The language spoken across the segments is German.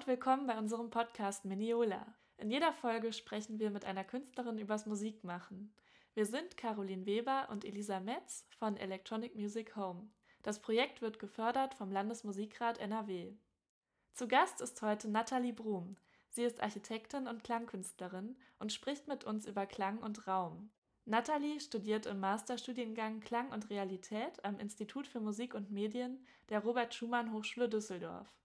und willkommen bei unserem Podcast Miniola. In jeder Folge sprechen wir mit einer Künstlerin übers Musikmachen. Wir sind Caroline Weber und Elisa Metz von Electronic Music Home. Das Projekt wird gefördert vom Landesmusikrat NRW. Zu Gast ist heute Nathalie Brum. Sie ist Architektin und Klangkünstlerin und spricht mit uns über Klang und Raum. Nathalie studiert im Masterstudiengang Klang und Realität am Institut für Musik und Medien der Robert Schumann Hochschule Düsseldorf.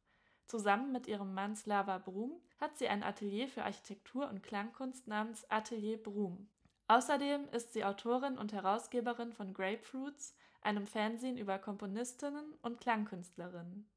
Zusammen mit ihrem Mann Slava Brum hat sie ein Atelier für Architektur und Klangkunst namens Atelier Brum. Außerdem ist sie Autorin und Herausgeberin von Grapefruits, einem Fernsehen über Komponistinnen und Klangkünstlerinnen.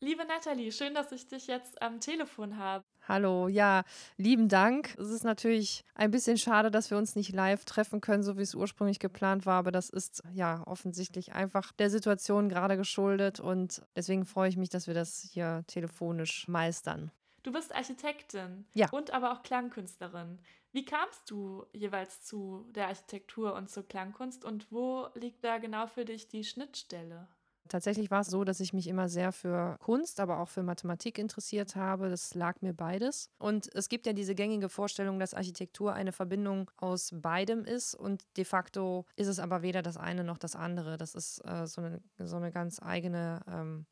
Liebe Nathalie, schön, dass ich dich jetzt am Telefon habe. Hallo, ja, lieben Dank. Es ist natürlich ein bisschen schade, dass wir uns nicht live treffen können, so wie es ursprünglich geplant war, aber das ist ja offensichtlich einfach der Situation gerade geschuldet und deswegen freue ich mich, dass wir das hier telefonisch meistern. Du bist Architektin ja. und aber auch Klangkünstlerin. Wie kamst du jeweils zu der Architektur und zur Klangkunst und wo liegt da genau für dich die Schnittstelle? Tatsächlich war es so, dass ich mich immer sehr für Kunst, aber auch für Mathematik interessiert habe. Das lag mir beides. Und es gibt ja diese gängige Vorstellung, dass Architektur eine Verbindung aus beidem ist. Und de facto ist es aber weder das eine noch das andere. Das ist äh, so, eine, so eine ganz eigene ähm,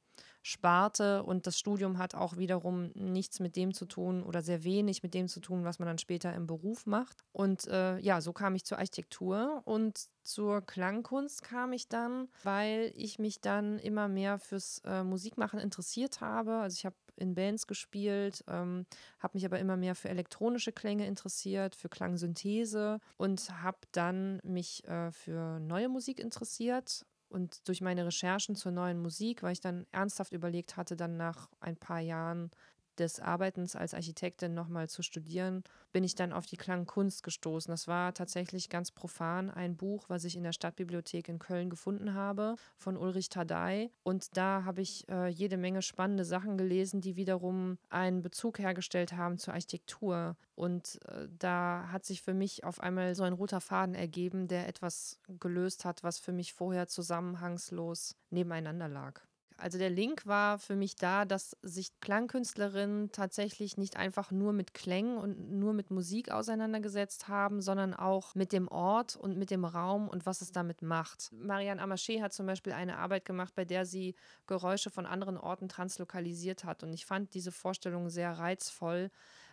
Sparte und das Studium hat auch wiederum nichts mit dem zu tun oder sehr wenig mit dem zu tun, was man dann später im Beruf macht. Und äh, ja, so kam ich zur Architektur und zur Klangkunst kam ich dann, weil ich mich dann immer mehr fürs äh, Musikmachen interessiert habe. Also ich habe in Bands gespielt, ähm, habe mich aber immer mehr für elektronische Klänge interessiert, für Klangsynthese und habe dann mich äh, für neue Musik interessiert und durch meine Recherchen zur neuen Musik, weil ich dann ernsthaft überlegt hatte, dann nach ein paar Jahren des Arbeitens als Architektin nochmal zu studieren, bin ich dann auf die Klangkunst gestoßen. Das war tatsächlich ganz profan ein Buch, was ich in der Stadtbibliothek in Köln gefunden habe, von Ulrich Tadei. Und da habe ich äh, jede Menge spannende Sachen gelesen, die wiederum einen Bezug hergestellt haben zur Architektur. Und äh, da hat sich für mich auf einmal so ein roter Faden ergeben, der etwas gelöst hat, was für mich vorher zusammenhangslos nebeneinander lag. Also der Link war für mich da, dass sich Klangkünstlerinnen tatsächlich nicht einfach nur mit Klängen und nur mit Musik auseinandergesetzt haben, sondern auch mit dem Ort und mit dem Raum und was es damit macht. Marianne Amaché hat zum Beispiel eine Arbeit gemacht, bei der sie Geräusche von anderen Orten translokalisiert hat. Und ich fand diese Vorstellung sehr reizvoll,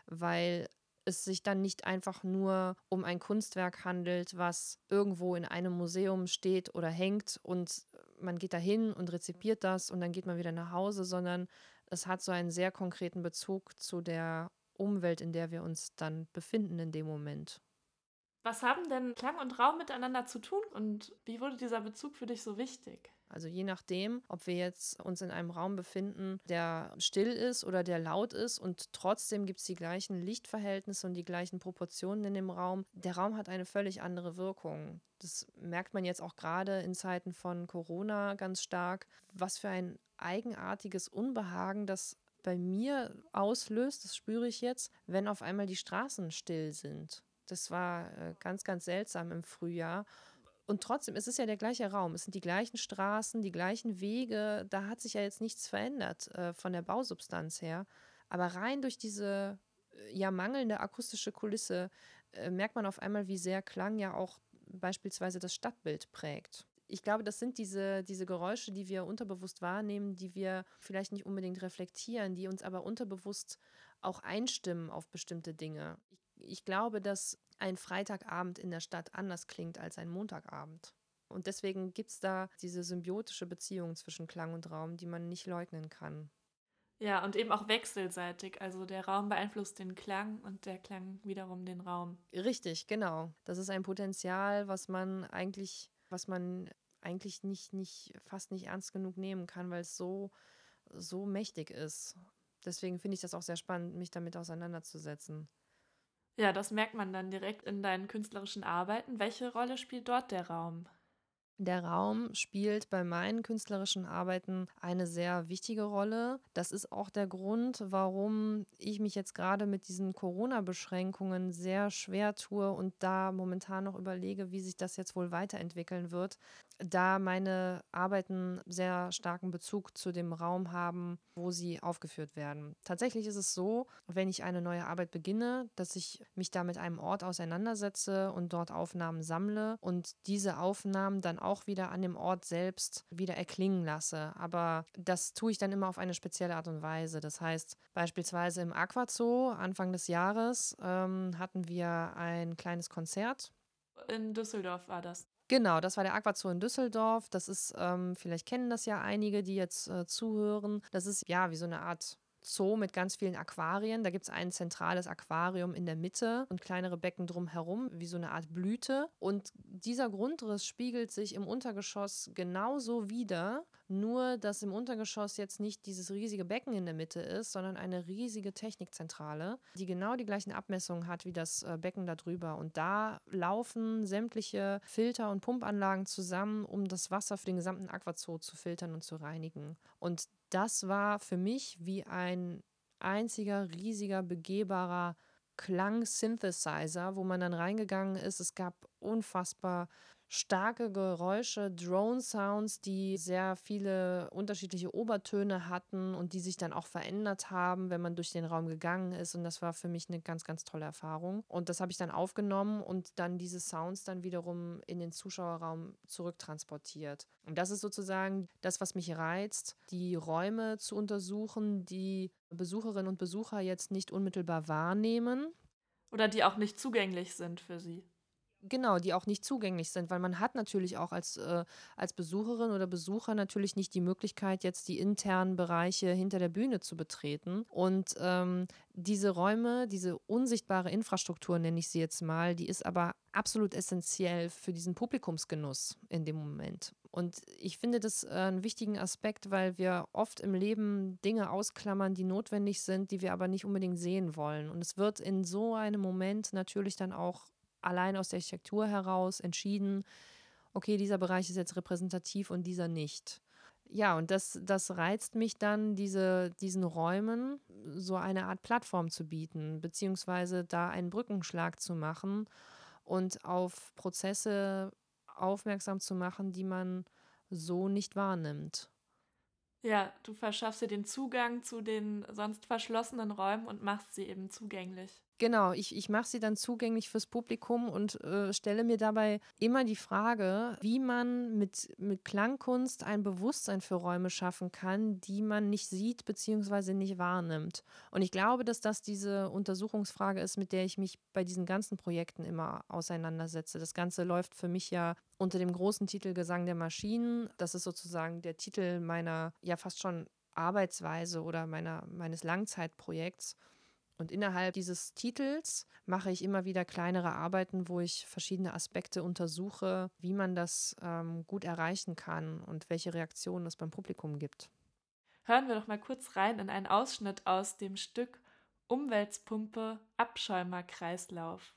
weil es sich dann nicht einfach nur um ein Kunstwerk handelt, was irgendwo in einem Museum steht oder hängt und man geht da hin und rezipiert das und dann geht man wieder nach Hause, sondern es hat so einen sehr konkreten Bezug zu der Umwelt, in der wir uns dann befinden in dem Moment. Was haben denn Klang und Raum miteinander zu tun und wie wurde dieser Bezug für dich so wichtig? Also je nachdem, ob wir jetzt uns in einem Raum befinden, der still ist oder der laut ist und trotzdem gibt es die gleichen Lichtverhältnisse und die gleichen Proportionen in dem Raum. Der Raum hat eine völlig andere Wirkung. Das merkt man jetzt auch gerade in Zeiten von Corona ganz stark, was für ein eigenartiges Unbehagen das bei mir auslöst, das spüre ich jetzt, wenn auf einmal die Straßen still sind. Das war äh, ganz, ganz seltsam im Frühjahr. Und trotzdem, es ist ja der gleiche Raum, es sind die gleichen Straßen, die gleichen Wege, da hat sich ja jetzt nichts verändert äh, von der Bausubstanz her. Aber rein durch diese äh, ja mangelnde akustische Kulisse äh, merkt man auf einmal, wie sehr Klang ja auch beispielsweise das Stadtbild prägt. Ich glaube, das sind diese, diese Geräusche, die wir unterbewusst wahrnehmen, die wir vielleicht nicht unbedingt reflektieren, die uns aber unterbewusst auch einstimmen auf bestimmte Dinge. Ich ich glaube, dass ein Freitagabend in der Stadt anders klingt als ein Montagabend. Und deswegen gibt es da diese symbiotische Beziehung zwischen Klang und Raum, die man nicht leugnen kann. Ja, und eben auch wechselseitig. Also der Raum beeinflusst den Klang und der Klang wiederum den Raum. Richtig, genau. Das ist ein Potenzial, was man eigentlich, was man eigentlich nicht, nicht, fast nicht ernst genug nehmen kann, weil es so, so mächtig ist. Deswegen finde ich das auch sehr spannend, mich damit auseinanderzusetzen. Ja, das merkt man dann direkt in deinen künstlerischen Arbeiten. Welche Rolle spielt dort der Raum? Der Raum spielt bei meinen künstlerischen Arbeiten eine sehr wichtige Rolle. Das ist auch der Grund, warum ich mich jetzt gerade mit diesen Corona-Beschränkungen sehr schwer tue und da momentan noch überlege, wie sich das jetzt wohl weiterentwickeln wird. Da meine Arbeiten sehr starken Bezug zu dem Raum haben, wo sie aufgeführt werden. Tatsächlich ist es so, wenn ich eine neue Arbeit beginne, dass ich mich da mit einem Ort auseinandersetze und dort Aufnahmen sammle und diese Aufnahmen dann auch wieder an dem Ort selbst wieder erklingen lasse. Aber das tue ich dann immer auf eine spezielle Art und Weise. Das heißt, beispielsweise im Aquazoo Anfang des Jahres ähm, hatten wir ein kleines Konzert. In Düsseldorf war das. Genau, das war der Aquazoo in Düsseldorf. Das ist, ähm, vielleicht kennen das ja einige, die jetzt äh, zuhören. Das ist ja wie so eine Art Zoo mit ganz vielen Aquarien. Da gibt es ein zentrales Aquarium in der Mitte und kleinere Becken drumherum, wie so eine Art Blüte. Und dieser Grundriss spiegelt sich im Untergeschoss genauso wieder, nur dass im Untergeschoss jetzt nicht dieses riesige Becken in der Mitte ist, sondern eine riesige Technikzentrale, die genau die gleichen Abmessungen hat wie das äh, Becken da drüber. Und da laufen sämtliche Filter und Pumpanlagen zusammen, um das Wasser für den gesamten Aquazoo zu filtern und zu reinigen. Und das war für mich wie ein einziger, riesiger, begehbarer Klang-Synthesizer, wo man dann reingegangen ist. Es gab unfassbar starke Geräusche, Drone-Sounds, die sehr viele unterschiedliche Obertöne hatten und die sich dann auch verändert haben, wenn man durch den Raum gegangen ist. Und das war für mich eine ganz, ganz tolle Erfahrung. Und das habe ich dann aufgenommen und dann diese Sounds dann wiederum in den Zuschauerraum zurücktransportiert. Und das ist sozusagen das, was mich reizt, die Räume zu untersuchen, die Besucherinnen und Besucher jetzt nicht unmittelbar wahrnehmen. Oder die auch nicht zugänglich sind für sie. Genau, die auch nicht zugänglich sind, weil man hat natürlich auch als, äh, als Besucherin oder Besucher natürlich nicht die Möglichkeit, jetzt die internen Bereiche hinter der Bühne zu betreten. Und ähm, diese Räume, diese unsichtbare Infrastruktur, nenne ich sie jetzt mal, die ist aber absolut essentiell für diesen Publikumsgenuss in dem Moment. Und ich finde das äh, einen wichtigen Aspekt, weil wir oft im Leben Dinge ausklammern, die notwendig sind, die wir aber nicht unbedingt sehen wollen. Und es wird in so einem Moment natürlich dann auch allein aus der Architektur heraus entschieden, okay, dieser Bereich ist jetzt repräsentativ und dieser nicht. Ja, und das, das reizt mich dann, diese, diesen Räumen so eine Art Plattform zu bieten, beziehungsweise da einen Brückenschlag zu machen und auf Prozesse aufmerksam zu machen, die man so nicht wahrnimmt. Ja, du verschaffst dir den Zugang zu den sonst verschlossenen Räumen und machst sie eben zugänglich. Genau, ich, ich mache sie dann zugänglich fürs Publikum und äh, stelle mir dabei immer die Frage, wie man mit, mit Klangkunst ein Bewusstsein für Räume schaffen kann, die man nicht sieht bzw. nicht wahrnimmt. Und ich glaube, dass das diese Untersuchungsfrage ist, mit der ich mich bei diesen ganzen Projekten immer auseinandersetze. Das Ganze läuft für mich ja unter dem großen Titel Gesang der Maschinen. Das ist sozusagen der Titel meiner ja fast schon Arbeitsweise oder meiner, meines Langzeitprojekts. Und innerhalb dieses Titels mache ich immer wieder kleinere Arbeiten, wo ich verschiedene Aspekte untersuche, wie man das ähm, gut erreichen kann und welche Reaktionen es beim Publikum gibt. Hören wir doch mal kurz rein in einen Ausschnitt aus dem Stück Umweltpumpe Abschäumerkreislauf.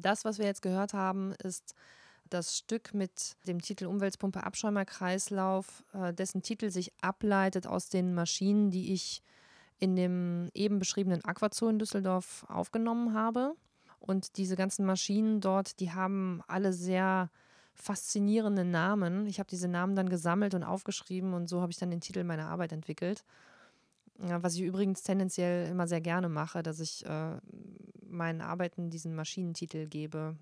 Das, was wir jetzt gehört haben, ist das Stück mit dem Titel Umweltpumpe Abschäumerkreislauf, äh, dessen Titel sich ableitet aus den Maschinen, die ich in dem eben beschriebenen Aquazoo in Düsseldorf aufgenommen habe. Und diese ganzen Maschinen dort, die haben alle sehr faszinierende Namen. Ich habe diese Namen dann gesammelt und aufgeschrieben und so habe ich dann den Titel meiner Arbeit entwickelt. Was ich übrigens tendenziell immer sehr gerne mache, dass ich äh, meinen Arbeiten diesen Maschinentitel gebe.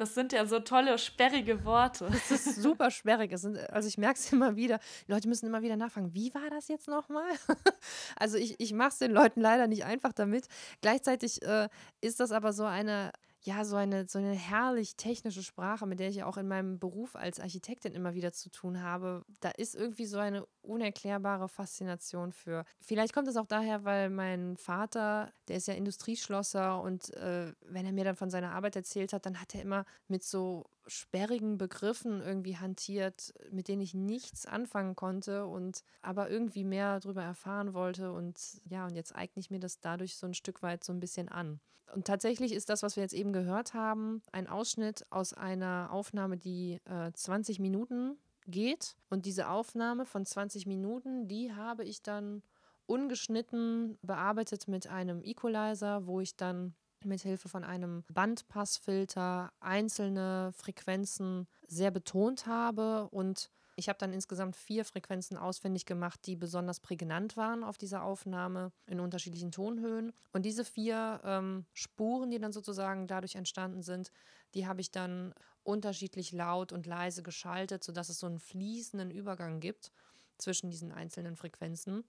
Das sind ja so tolle, sperrige Worte. Das ist super sperrig. Sind, also ich merke es immer wieder. Die Leute müssen immer wieder nachfragen, wie war das jetzt nochmal? Also ich, ich mache es den Leuten leider nicht einfach damit. Gleichzeitig äh, ist das aber so eine ja, so eine, so eine herrlich technische Sprache, mit der ich auch in meinem Beruf als Architektin immer wieder zu tun habe. Da ist irgendwie so eine unerklärbare Faszination für. Vielleicht kommt es auch daher, weil mein Vater, der ist ja Industrieschlosser und äh, wenn er mir dann von seiner Arbeit erzählt hat, dann hat er immer mit so sperrigen Begriffen irgendwie hantiert, mit denen ich nichts anfangen konnte und aber irgendwie mehr darüber erfahren wollte. Und ja, und jetzt eigne ich mir das dadurch so ein Stück weit so ein bisschen an. Und tatsächlich ist das, was wir jetzt eben gehört haben, ein Ausschnitt aus einer Aufnahme, die äh, 20 Minuten geht. Und diese Aufnahme von 20 Minuten, die habe ich dann ungeschnitten bearbeitet mit einem Equalizer, wo ich dann mit Hilfe von einem Bandpassfilter einzelne Frequenzen sehr betont habe und ich habe dann insgesamt vier Frequenzen ausfindig gemacht, die besonders prägnant waren auf dieser Aufnahme in unterschiedlichen Tonhöhen. Und diese vier ähm, Spuren, die dann sozusagen dadurch entstanden sind, die habe ich dann unterschiedlich laut und leise geschaltet, sodass es so einen fließenden Übergang gibt zwischen diesen einzelnen Frequenzen.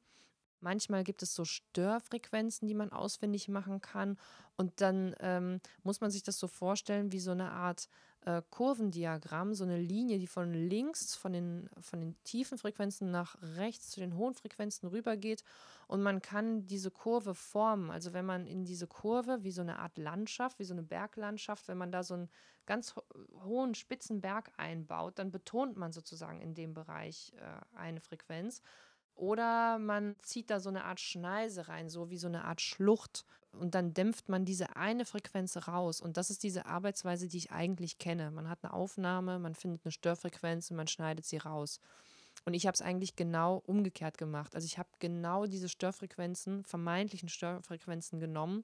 Manchmal gibt es so Störfrequenzen, die man ausfindig machen kann. Und dann ähm, muss man sich das so vorstellen wie so eine Art äh, Kurvendiagramm, so eine Linie, die von links, von den, von den tiefen Frequenzen nach rechts zu den hohen Frequenzen rübergeht. Und man kann diese Kurve formen. Also wenn man in diese Kurve, wie so eine Art Landschaft, wie so eine Berglandschaft, wenn man da so einen ganz ho hohen, spitzen Berg einbaut, dann betont man sozusagen in dem Bereich äh, eine Frequenz. Oder man zieht da so eine Art Schneise rein, so wie so eine Art Schlucht. Und dann dämpft man diese eine Frequenz raus. Und das ist diese Arbeitsweise, die ich eigentlich kenne. Man hat eine Aufnahme, man findet eine Störfrequenz und man schneidet sie raus. Und ich habe es eigentlich genau umgekehrt gemacht. Also ich habe genau diese Störfrequenzen, vermeintlichen Störfrequenzen genommen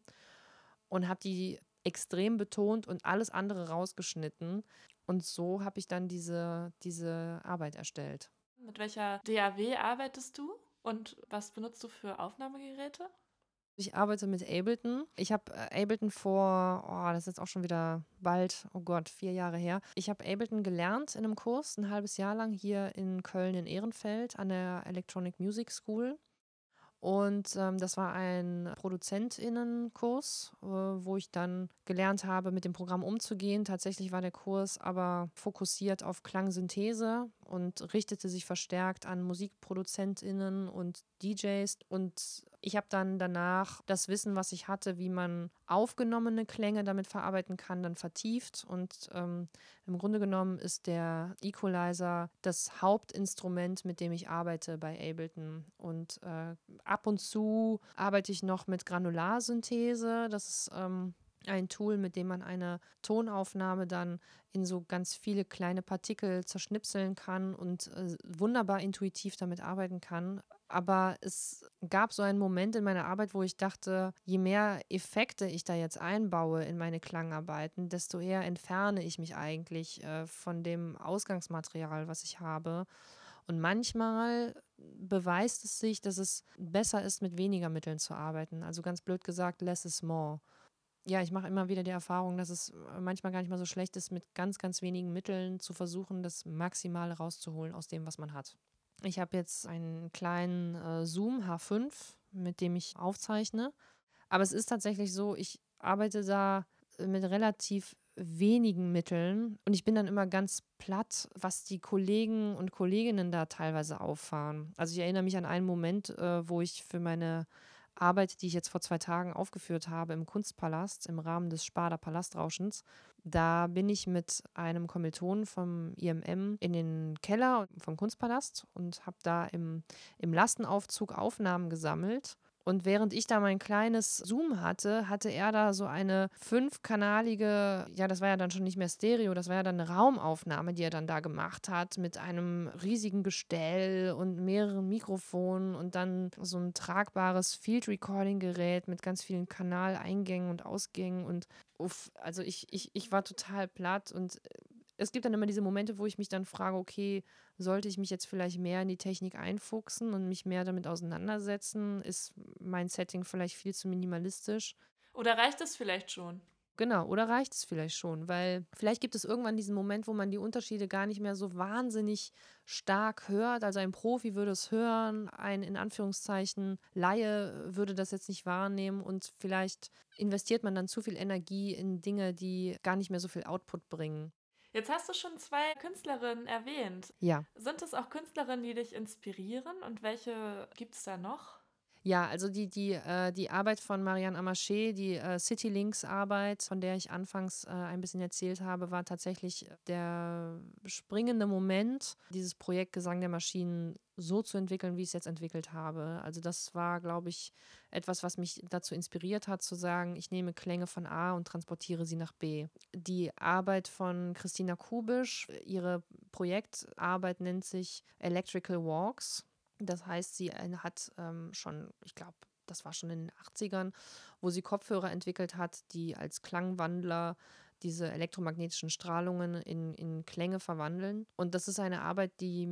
und habe die extrem betont und alles andere rausgeschnitten. Und so habe ich dann diese, diese Arbeit erstellt. Mit welcher DAW arbeitest du und was benutzt du für Aufnahmegeräte? Ich arbeite mit Ableton. Ich habe äh, Ableton vor, oh, das ist jetzt auch schon wieder bald, oh Gott, vier Jahre her. Ich habe Ableton gelernt in einem Kurs, ein halbes Jahr lang hier in Köln in Ehrenfeld an der Electronic Music School. Und ähm, das war ein Produzentinnenkurs, äh, wo ich dann gelernt habe, mit dem Programm umzugehen. Tatsächlich war der Kurs aber fokussiert auf Klangsynthese und richtete sich verstärkt an Musikproduzentinnen und DJs. Und ich habe dann danach das Wissen, was ich hatte, wie man aufgenommene Klänge damit verarbeiten kann, dann vertieft. Und ähm, im Grunde genommen ist der Equalizer das Hauptinstrument, mit dem ich arbeite bei Ableton. Und äh, ab und zu arbeite ich noch mit Granularsynthese. Das ist ähm, ein Tool, mit dem man eine Tonaufnahme dann in so ganz viele kleine Partikel zerschnipseln kann und äh, wunderbar intuitiv damit arbeiten kann. Aber es gab so einen Moment in meiner Arbeit, wo ich dachte, je mehr Effekte ich da jetzt einbaue in meine Klangarbeiten, desto eher entferne ich mich eigentlich äh, von dem Ausgangsmaterial, was ich habe. Und manchmal beweist es sich, dass es besser ist, mit weniger Mitteln zu arbeiten. Also ganz blöd gesagt, less is more ja, ich mache immer wieder die Erfahrung, dass es äh, manchmal gar nicht mal so schlecht ist, mit ganz, ganz wenigen Mitteln zu versuchen, das Maximale rauszuholen aus dem, was man hat. Ich habe jetzt einen kleinen äh, Zoom H5, mit dem ich aufzeichne. Aber es ist tatsächlich so, ich arbeite da äh, mit relativ wenigen Mitteln und ich bin dann immer ganz platt, was die Kollegen und Kolleginnen da teilweise auffahren. Also ich erinnere mich an einen Moment, äh, wo ich für meine Arbeit, die ich jetzt vor zwei Tagen aufgeführt habe im Kunstpalast im Rahmen des Sparda Palastrauschens. Da bin ich mit einem Kommilitonen vom IMM in den Keller vom Kunstpalast und habe da im, im Lastenaufzug Aufnahmen gesammelt Und während ich da mein kleines Zoom hatte, hatte er da so eine fünfkanalige, ja, das war ja dann schon nicht mehr Stereo, das war ja dann eine Raumaufnahme, die er dann da gemacht hat, mit einem riesigen Gestell und mehreren Mikrofonen und dann so ein tragbares Field Recording Gerät mit ganz vielen Kanaleingängen und Ausgängen und uff, also ich, ich, ich war total platt und es gibt dann immer diese Momente, wo ich mich dann frage, okay, sollte ich mich jetzt vielleicht mehr in die Technik einfuchsen und mich mehr damit auseinandersetzen? Ist mein Setting vielleicht viel zu minimalistisch? Oder reicht es vielleicht schon? Genau, oder reicht es vielleicht schon? Weil vielleicht gibt es irgendwann diesen Moment, wo man die Unterschiede gar nicht mehr so wahnsinnig stark hört. Also ein Profi würde es hören, ein in Anführungszeichen Laie würde das jetzt nicht wahrnehmen und vielleicht investiert man dann zu viel Energie in Dinge, die gar nicht mehr so viel Output bringen. Jetzt hast du schon zwei Künstlerinnen erwähnt. Ja. Sind es auch Künstlerinnen, die dich inspirieren und welche gibt es da noch? Ja, also die, die, äh, die Arbeit von Marianne Amaché, die äh, Citylinks-Arbeit, von der ich anfangs äh, ein bisschen erzählt habe, war tatsächlich der springende Moment, dieses Projekt Gesang der Maschinen so zu entwickeln, wie ich es jetzt entwickelt habe. Also das war, glaube ich, etwas, was mich dazu inspiriert hat, zu sagen, ich nehme Klänge von A und transportiere sie nach B. Die Arbeit von Christina Kubisch, ihre Projektarbeit nennt sich Electrical Walks. Das heißt, sie hat ähm, schon, ich glaube, das war schon in den 80ern, wo sie Kopfhörer entwickelt hat, die als Klangwandler diese elektromagnetischen Strahlungen in, in Klänge verwandeln. Und das ist eine Arbeit, die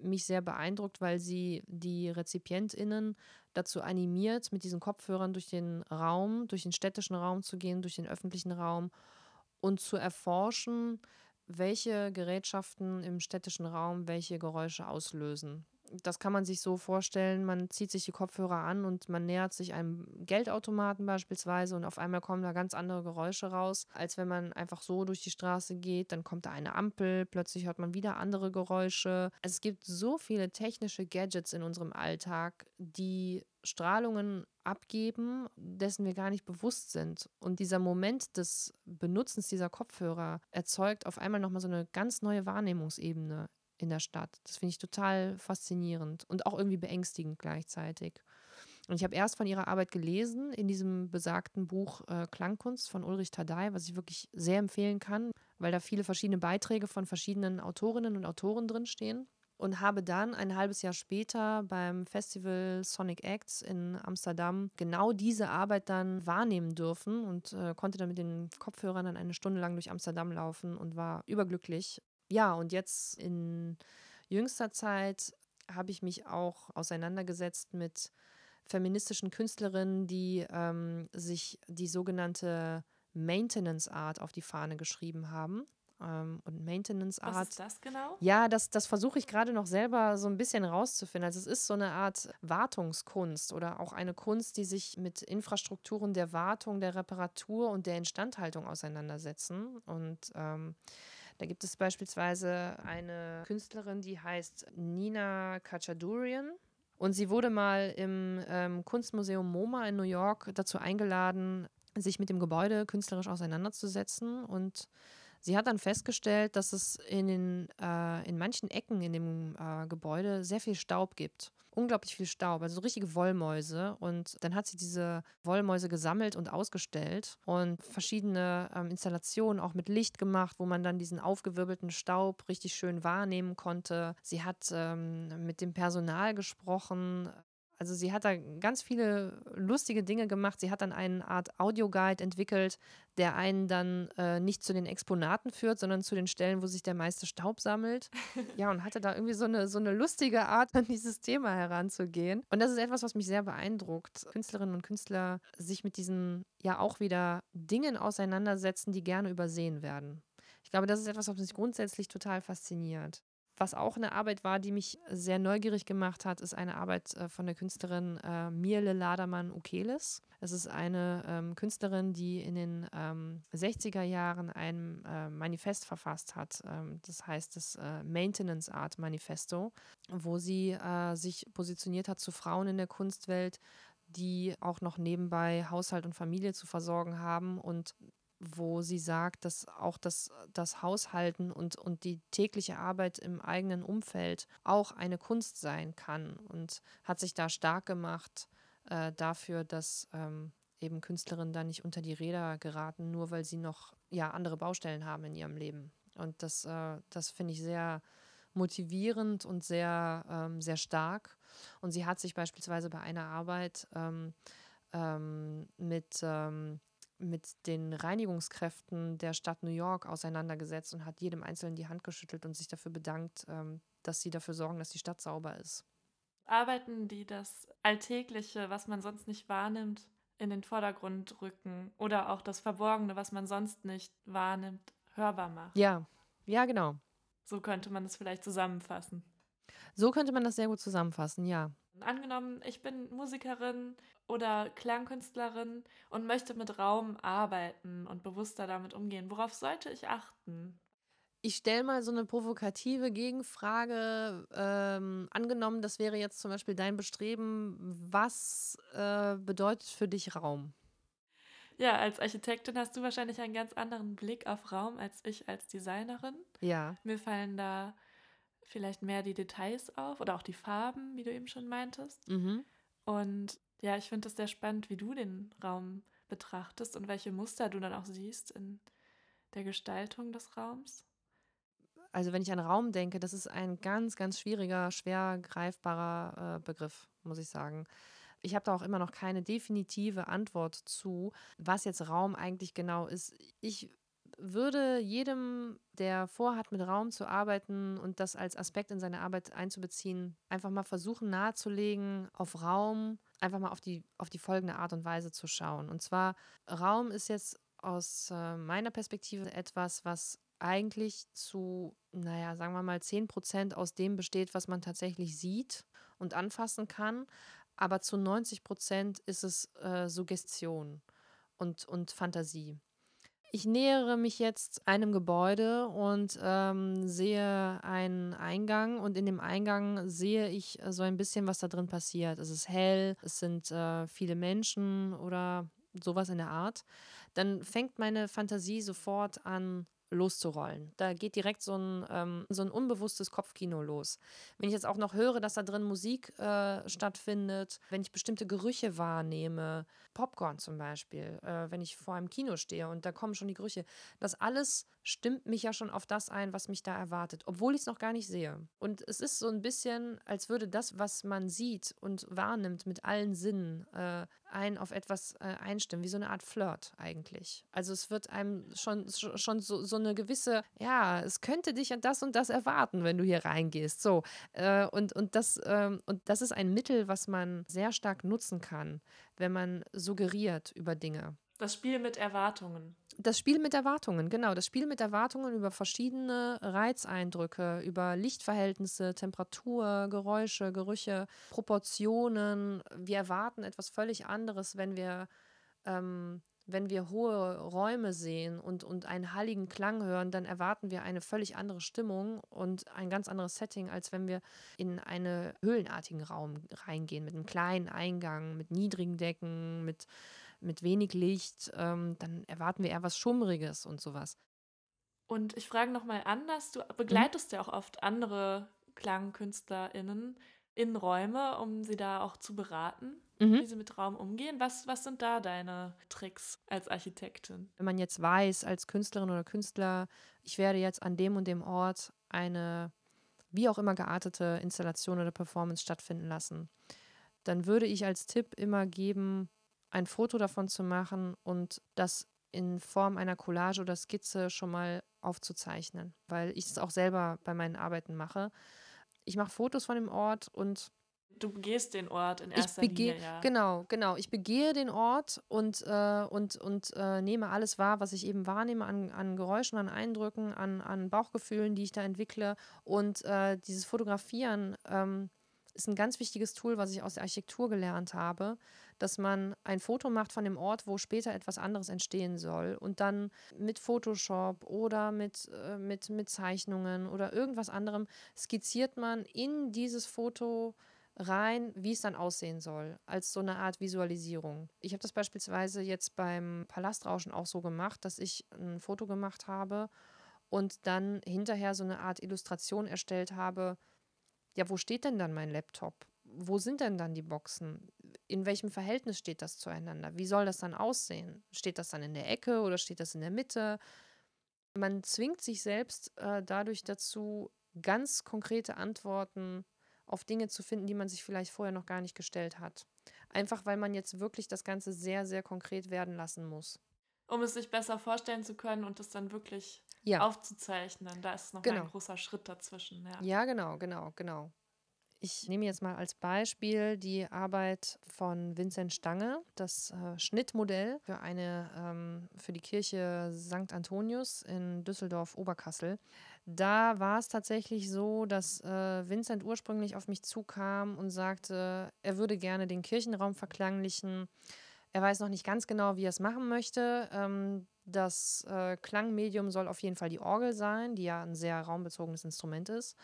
mich sehr beeindruckt, weil sie die RezipientInnen dazu animiert, mit diesen Kopfhörern durch den Raum, durch den städtischen Raum zu gehen, durch den öffentlichen Raum und zu erforschen, welche Gerätschaften im städtischen Raum welche Geräusche auslösen das kann man sich so vorstellen, man zieht sich die Kopfhörer an und man nähert sich einem Geldautomaten beispielsweise und auf einmal kommen da ganz andere Geräusche raus, als wenn man einfach so durch die Straße geht, dann kommt da eine Ampel, plötzlich hört man wieder andere Geräusche. Es gibt so viele technische Gadgets in unserem Alltag, die Strahlungen abgeben, dessen wir gar nicht bewusst sind. Und dieser Moment des Benutzens dieser Kopfhörer erzeugt auf einmal nochmal so eine ganz neue Wahrnehmungsebene in der Stadt. Das finde ich total faszinierend und auch irgendwie beängstigend gleichzeitig. Und ich habe erst von ihrer Arbeit gelesen in diesem besagten Buch äh, Klangkunst von Ulrich Tadei, was ich wirklich sehr empfehlen kann, weil da viele verschiedene Beiträge von verschiedenen Autorinnen und Autoren drinstehen. Und habe dann ein halbes Jahr später beim Festival Sonic Acts in Amsterdam genau diese Arbeit dann wahrnehmen dürfen und äh, konnte dann mit den Kopfhörern dann eine Stunde lang durch Amsterdam laufen und war überglücklich, ja, und jetzt in jüngster Zeit habe ich mich auch auseinandergesetzt mit feministischen Künstlerinnen, die ähm, sich die sogenannte Maintenance Art auf die Fahne geschrieben haben. Ähm, und Maintenance Art. Was ist das genau? Ja, das, das versuche ich gerade noch selber so ein bisschen rauszufinden. Also es ist so eine Art Wartungskunst oder auch eine Kunst, die sich mit Infrastrukturen der Wartung, der Reparatur und der Instandhaltung auseinandersetzen. Und ähm, da gibt es beispielsweise eine Künstlerin, die heißt Nina Kachadurian. Und sie wurde mal im ähm, Kunstmuseum MoMA in New York dazu eingeladen, sich mit dem Gebäude künstlerisch auseinanderzusetzen. Und sie hat dann festgestellt, dass es in, den, äh, in manchen Ecken in dem äh, Gebäude sehr viel Staub gibt unglaublich viel Staub, also so richtige Wollmäuse. Und dann hat sie diese Wollmäuse gesammelt und ausgestellt und verschiedene ähm, Installationen auch mit Licht gemacht, wo man dann diesen aufgewirbelten Staub richtig schön wahrnehmen konnte. Sie hat ähm, mit dem Personal gesprochen, also sie hat da ganz viele lustige Dinge gemacht. Sie hat dann eine Art Audioguide entwickelt, der einen dann äh, nicht zu den Exponaten führt, sondern zu den Stellen, wo sich der meiste Staub sammelt. Ja, und hatte da irgendwie so eine, so eine lustige Art, an dieses Thema heranzugehen. Und das ist etwas, was mich sehr beeindruckt. Künstlerinnen und Künstler sich mit diesen ja auch wieder Dingen auseinandersetzen, die gerne übersehen werden. Ich glaube, das ist etwas, was mich grundsätzlich total fasziniert. Was auch eine Arbeit war, die mich sehr neugierig gemacht hat, ist eine Arbeit äh, von der Künstlerin äh, Mirle Ladermann-Ukeles. Es ist eine ähm, Künstlerin, die in den ähm, 60er Jahren ein äh, Manifest verfasst hat. Ähm, das heißt das äh, Maintenance Art Manifesto, wo sie äh, sich positioniert hat zu Frauen in der Kunstwelt, die auch noch nebenbei Haushalt und Familie zu versorgen haben und wo sie sagt, dass auch das, das Haushalten und, und die tägliche Arbeit im eigenen Umfeld auch eine Kunst sein kann und hat sich da stark gemacht äh, dafür, dass ähm, eben Künstlerinnen da nicht unter die Räder geraten, nur weil sie noch ja, andere Baustellen haben in ihrem Leben. Und das, äh, das finde ich sehr motivierend und sehr, ähm, sehr stark. Und sie hat sich beispielsweise bei einer Arbeit ähm, ähm, mit, ähm, mit den Reinigungskräften der Stadt New York auseinandergesetzt und hat jedem Einzelnen die Hand geschüttelt und sich dafür bedankt, ähm, dass sie dafür sorgen, dass die Stadt sauber ist. Arbeiten, die das Alltägliche, was man sonst nicht wahrnimmt, in den Vordergrund rücken oder auch das Verborgene, was man sonst nicht wahrnimmt, hörbar macht. Ja, ja, genau. So könnte man es vielleicht zusammenfassen. So könnte man das sehr gut zusammenfassen, ja. Angenommen, ich bin Musikerin oder Klangkünstlerin und möchte mit Raum arbeiten und bewusster damit umgehen. Worauf sollte ich achten? Ich stelle mal so eine provokative Gegenfrage. Ähm, angenommen, das wäre jetzt zum Beispiel dein Bestreben. Was äh, bedeutet für dich Raum? Ja, als Architektin hast du wahrscheinlich einen ganz anderen Blick auf Raum als ich als Designerin. Ja. Mir fallen da vielleicht mehr die Details auf oder auch die Farben, wie du eben schon meintest. Mhm. Und ja, ich finde es sehr spannend, wie du den Raum betrachtest und welche Muster du dann auch siehst in der Gestaltung des Raums also wenn ich an Raum denke, das ist ein ganz, ganz schwieriger, schwer greifbarer äh, Begriff, muss ich sagen. Ich habe da auch immer noch keine definitive Antwort zu, was jetzt Raum eigentlich genau ist. Ich würde jedem, der vorhat, mit Raum zu arbeiten und das als Aspekt in seine Arbeit einzubeziehen, einfach mal versuchen nahezulegen, auf Raum einfach mal auf die, auf die folgende Art und Weise zu schauen. Und zwar, Raum ist jetzt aus äh, meiner Perspektive etwas, was eigentlich zu, naja, sagen wir mal, 10 Prozent aus dem besteht, was man tatsächlich sieht und anfassen kann. Aber zu 90 Prozent ist es äh, Suggestion und, und Fantasie. Ich nähere mich jetzt einem Gebäude und ähm, sehe einen Eingang und in dem Eingang sehe ich so ein bisschen, was da drin passiert. Es ist hell, es sind äh, viele Menschen oder sowas in der Art. Dann fängt meine Fantasie sofort an loszurollen. Da geht direkt so ein, ähm, so ein unbewusstes Kopfkino los. Wenn ich jetzt auch noch höre, dass da drin Musik äh, stattfindet, wenn ich bestimmte Gerüche wahrnehme, Popcorn zum Beispiel, äh, wenn ich vor einem Kino stehe und da kommen schon die Gerüche, das alles stimmt mich ja schon auf das ein, was mich da erwartet, obwohl ich es noch gar nicht sehe. Und es ist so ein bisschen, als würde das, was man sieht und wahrnimmt mit allen Sinnen, äh, einen auf etwas äh, einstimmen, wie so eine Art Flirt eigentlich. Also es wird einem schon, schon so, so eine gewisse, ja, es könnte dich an das und das erwarten, wenn du hier reingehst. So. Äh, und, und, das, ähm, und das ist ein Mittel, was man sehr stark nutzen kann, wenn man suggeriert über Dinge. Das Spiel mit Erwartungen. Das Spiel mit Erwartungen, genau. Das Spiel mit Erwartungen über verschiedene Reizeindrücke, über Lichtverhältnisse, Temperatur, Geräusche, Gerüche, Proportionen. Wir erwarten etwas völlig anderes, wenn wir, ähm, wenn wir hohe Räume sehen und, und einen halligen Klang hören, dann erwarten wir eine völlig andere Stimmung und ein ganz anderes Setting, als wenn wir in einen höhlenartigen Raum reingehen, mit einem kleinen Eingang, mit niedrigen Decken, mit mit wenig Licht, ähm, dann erwarten wir eher was Schummriges und sowas. Und ich frage nochmal anders, du begleitest mhm. ja auch oft andere KlangkünstlerInnen in Räume, um sie da auch zu beraten, mhm. wie sie mit Raum umgehen. Was, was sind da deine Tricks als Architektin? Wenn man jetzt weiß, als Künstlerin oder Künstler, ich werde jetzt an dem und dem Ort eine wie auch immer geartete Installation oder Performance stattfinden lassen, dann würde ich als Tipp immer geben, ein Foto davon zu machen und das in Form einer Collage oder Skizze schon mal aufzuzeichnen, weil ich es auch selber bei meinen Arbeiten mache. Ich mache Fotos von dem Ort und Du begehst den Ort in erster Linie, ja. Genau, genau. Ich begehe den Ort und, äh, und, und äh, nehme alles wahr, was ich eben wahrnehme an, an Geräuschen, an Eindrücken, an, an Bauchgefühlen, die ich da entwickle. Und äh, dieses Fotografieren ähm, ist ein ganz wichtiges Tool, was ich aus der Architektur gelernt habe, dass man ein Foto macht von dem Ort, wo später etwas anderes entstehen soll und dann mit Photoshop oder mit, äh, mit, mit Zeichnungen oder irgendwas anderem skizziert man in dieses Foto rein, wie es dann aussehen soll, als so eine Art Visualisierung. Ich habe das beispielsweise jetzt beim Palastrauschen auch so gemacht, dass ich ein Foto gemacht habe und dann hinterher so eine Art Illustration erstellt habe, ja, wo steht denn dann mein Laptop? Wo sind denn dann die Boxen? In welchem Verhältnis steht das zueinander? Wie soll das dann aussehen? Steht das dann in der Ecke oder steht das in der Mitte? Man zwingt sich selbst äh, dadurch dazu, ganz konkrete Antworten auf Dinge zu finden, die man sich vielleicht vorher noch gar nicht gestellt hat. Einfach weil man jetzt wirklich das Ganze sehr, sehr konkret werden lassen muss. Um es sich besser vorstellen zu können und es dann wirklich ja. aufzuzeichnen. Da ist noch genau. ein großer Schritt dazwischen. Ja. ja, genau, genau, genau. Ich nehme jetzt mal als Beispiel die Arbeit von Vincent Stange, das äh, Schnittmodell für eine ähm, für die Kirche St. Antonius in Düsseldorf-Oberkassel. Da war es tatsächlich so, dass äh, Vincent ursprünglich auf mich zukam und sagte, er würde gerne den Kirchenraum verklanglichen. Er weiß noch nicht ganz genau, wie er es machen möchte. Ähm, das äh, Klangmedium soll auf jeden Fall die Orgel sein, die ja ein sehr raumbezogenes Instrument ist.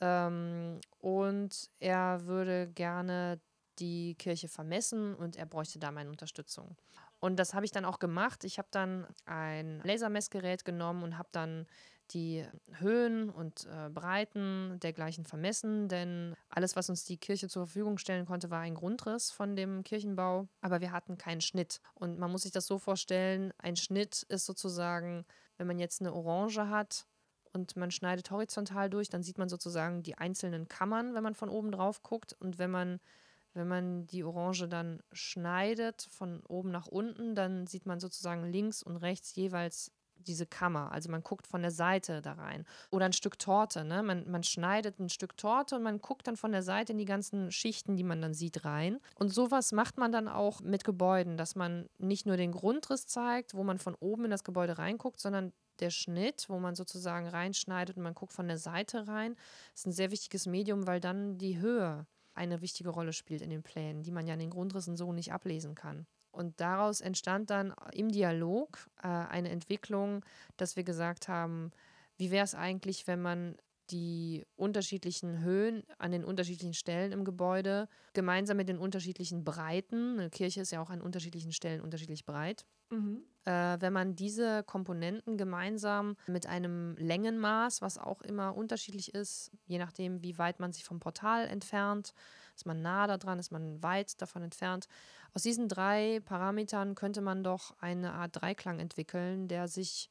Ähm, und er würde gerne die Kirche vermessen und er bräuchte da meine Unterstützung. Und das habe ich dann auch gemacht. Ich habe dann ein Lasermessgerät genommen und habe dann die Höhen und äh, Breiten dergleichen vermessen, denn alles, was uns die Kirche zur Verfügung stellen konnte, war ein Grundriss von dem Kirchenbau, aber wir hatten keinen Schnitt. Und man muss sich das so vorstellen, ein Schnitt ist sozusagen, wenn man jetzt eine Orange hat und man schneidet horizontal durch, dann sieht man sozusagen die einzelnen Kammern, wenn man von oben drauf guckt. Und wenn man, wenn man die Orange dann schneidet von oben nach unten, dann sieht man sozusagen links und rechts jeweils diese Kammer. Also man guckt von der Seite da rein. Oder ein Stück Torte. Ne? Man, man schneidet ein Stück Torte und man guckt dann von der Seite in die ganzen Schichten, die man dann sieht, rein. Und sowas macht man dann auch mit Gebäuden, dass man nicht nur den Grundriss zeigt, wo man von oben in das Gebäude reinguckt, sondern der Schnitt, wo man sozusagen reinschneidet und man guckt von der Seite rein, ist ein sehr wichtiges Medium, weil dann die Höhe eine wichtige Rolle spielt in den Plänen, die man ja in den Grundrissen so nicht ablesen kann. Und daraus entstand dann im Dialog äh, eine Entwicklung, dass wir gesagt haben, wie wäre es eigentlich, wenn man die unterschiedlichen Höhen an den unterschiedlichen Stellen im Gebäude gemeinsam mit den unterschiedlichen Breiten, eine Kirche ist ja auch an unterschiedlichen Stellen unterschiedlich breit, mhm. äh, wenn man diese Komponenten gemeinsam mit einem Längenmaß, was auch immer unterschiedlich ist, je nachdem, wie weit man sich vom Portal entfernt, ist man nah daran, ist man weit davon entfernt. Aus diesen drei Parametern könnte man doch eine Art Dreiklang entwickeln, der sich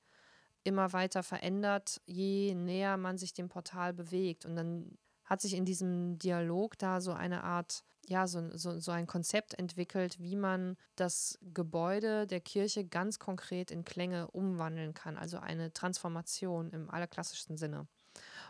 immer weiter verändert, je näher man sich dem Portal bewegt. Und dann hat sich in diesem Dialog da so eine Art, ja, so, so, so ein Konzept entwickelt, wie man das Gebäude der Kirche ganz konkret in Klänge umwandeln kann. Also eine Transformation im allerklassischsten Sinne.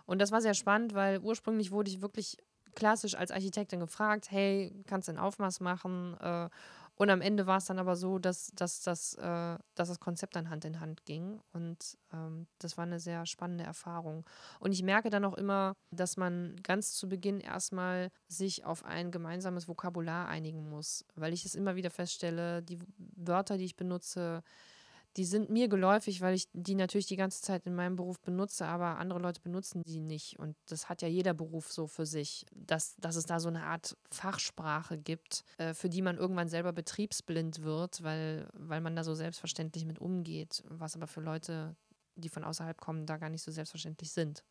Und das war sehr spannend, weil ursprünglich wurde ich wirklich klassisch als Architektin gefragt, hey, kannst du ein Aufmaß machen? Äh, und am Ende war es dann aber so, dass, dass, dass, äh, dass das Konzept dann Hand in Hand ging. Und ähm, das war eine sehr spannende Erfahrung. Und ich merke dann auch immer, dass man ganz zu Beginn erstmal sich auf ein gemeinsames Vokabular einigen muss, weil ich es immer wieder feststelle, die Wörter, die ich benutze, die sind mir geläufig, weil ich die natürlich die ganze Zeit in meinem Beruf benutze, aber andere Leute benutzen die nicht. Und das hat ja jeder Beruf so für sich, dass, dass es da so eine Art Fachsprache gibt, äh, für die man irgendwann selber betriebsblind wird, weil, weil man da so selbstverständlich mit umgeht, was aber für Leute, die von außerhalb kommen, da gar nicht so selbstverständlich sind.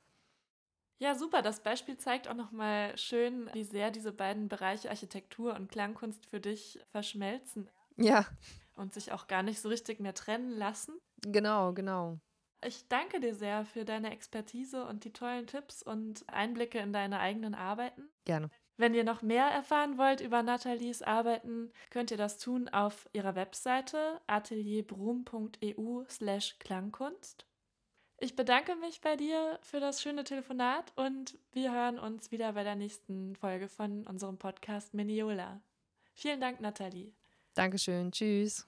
Ja, super. Das Beispiel zeigt auch nochmal schön, wie sehr diese beiden Bereiche Architektur und Klangkunst für dich verschmelzen. Ja und sich auch gar nicht so richtig mehr trennen lassen. Genau, genau. Ich danke dir sehr für deine Expertise und die tollen Tipps und Einblicke in deine eigenen Arbeiten. Gerne. Wenn ihr noch mehr erfahren wollt über Nathalies Arbeiten, könnt ihr das tun auf ihrer Webseite atelierbrum.eu/slash Klangkunst. Ich bedanke mich bei dir für das schöne Telefonat und wir hören uns wieder bei der nächsten Folge von unserem Podcast Miniola. Vielen Dank, Nathalie. Dankeschön. Tschüss.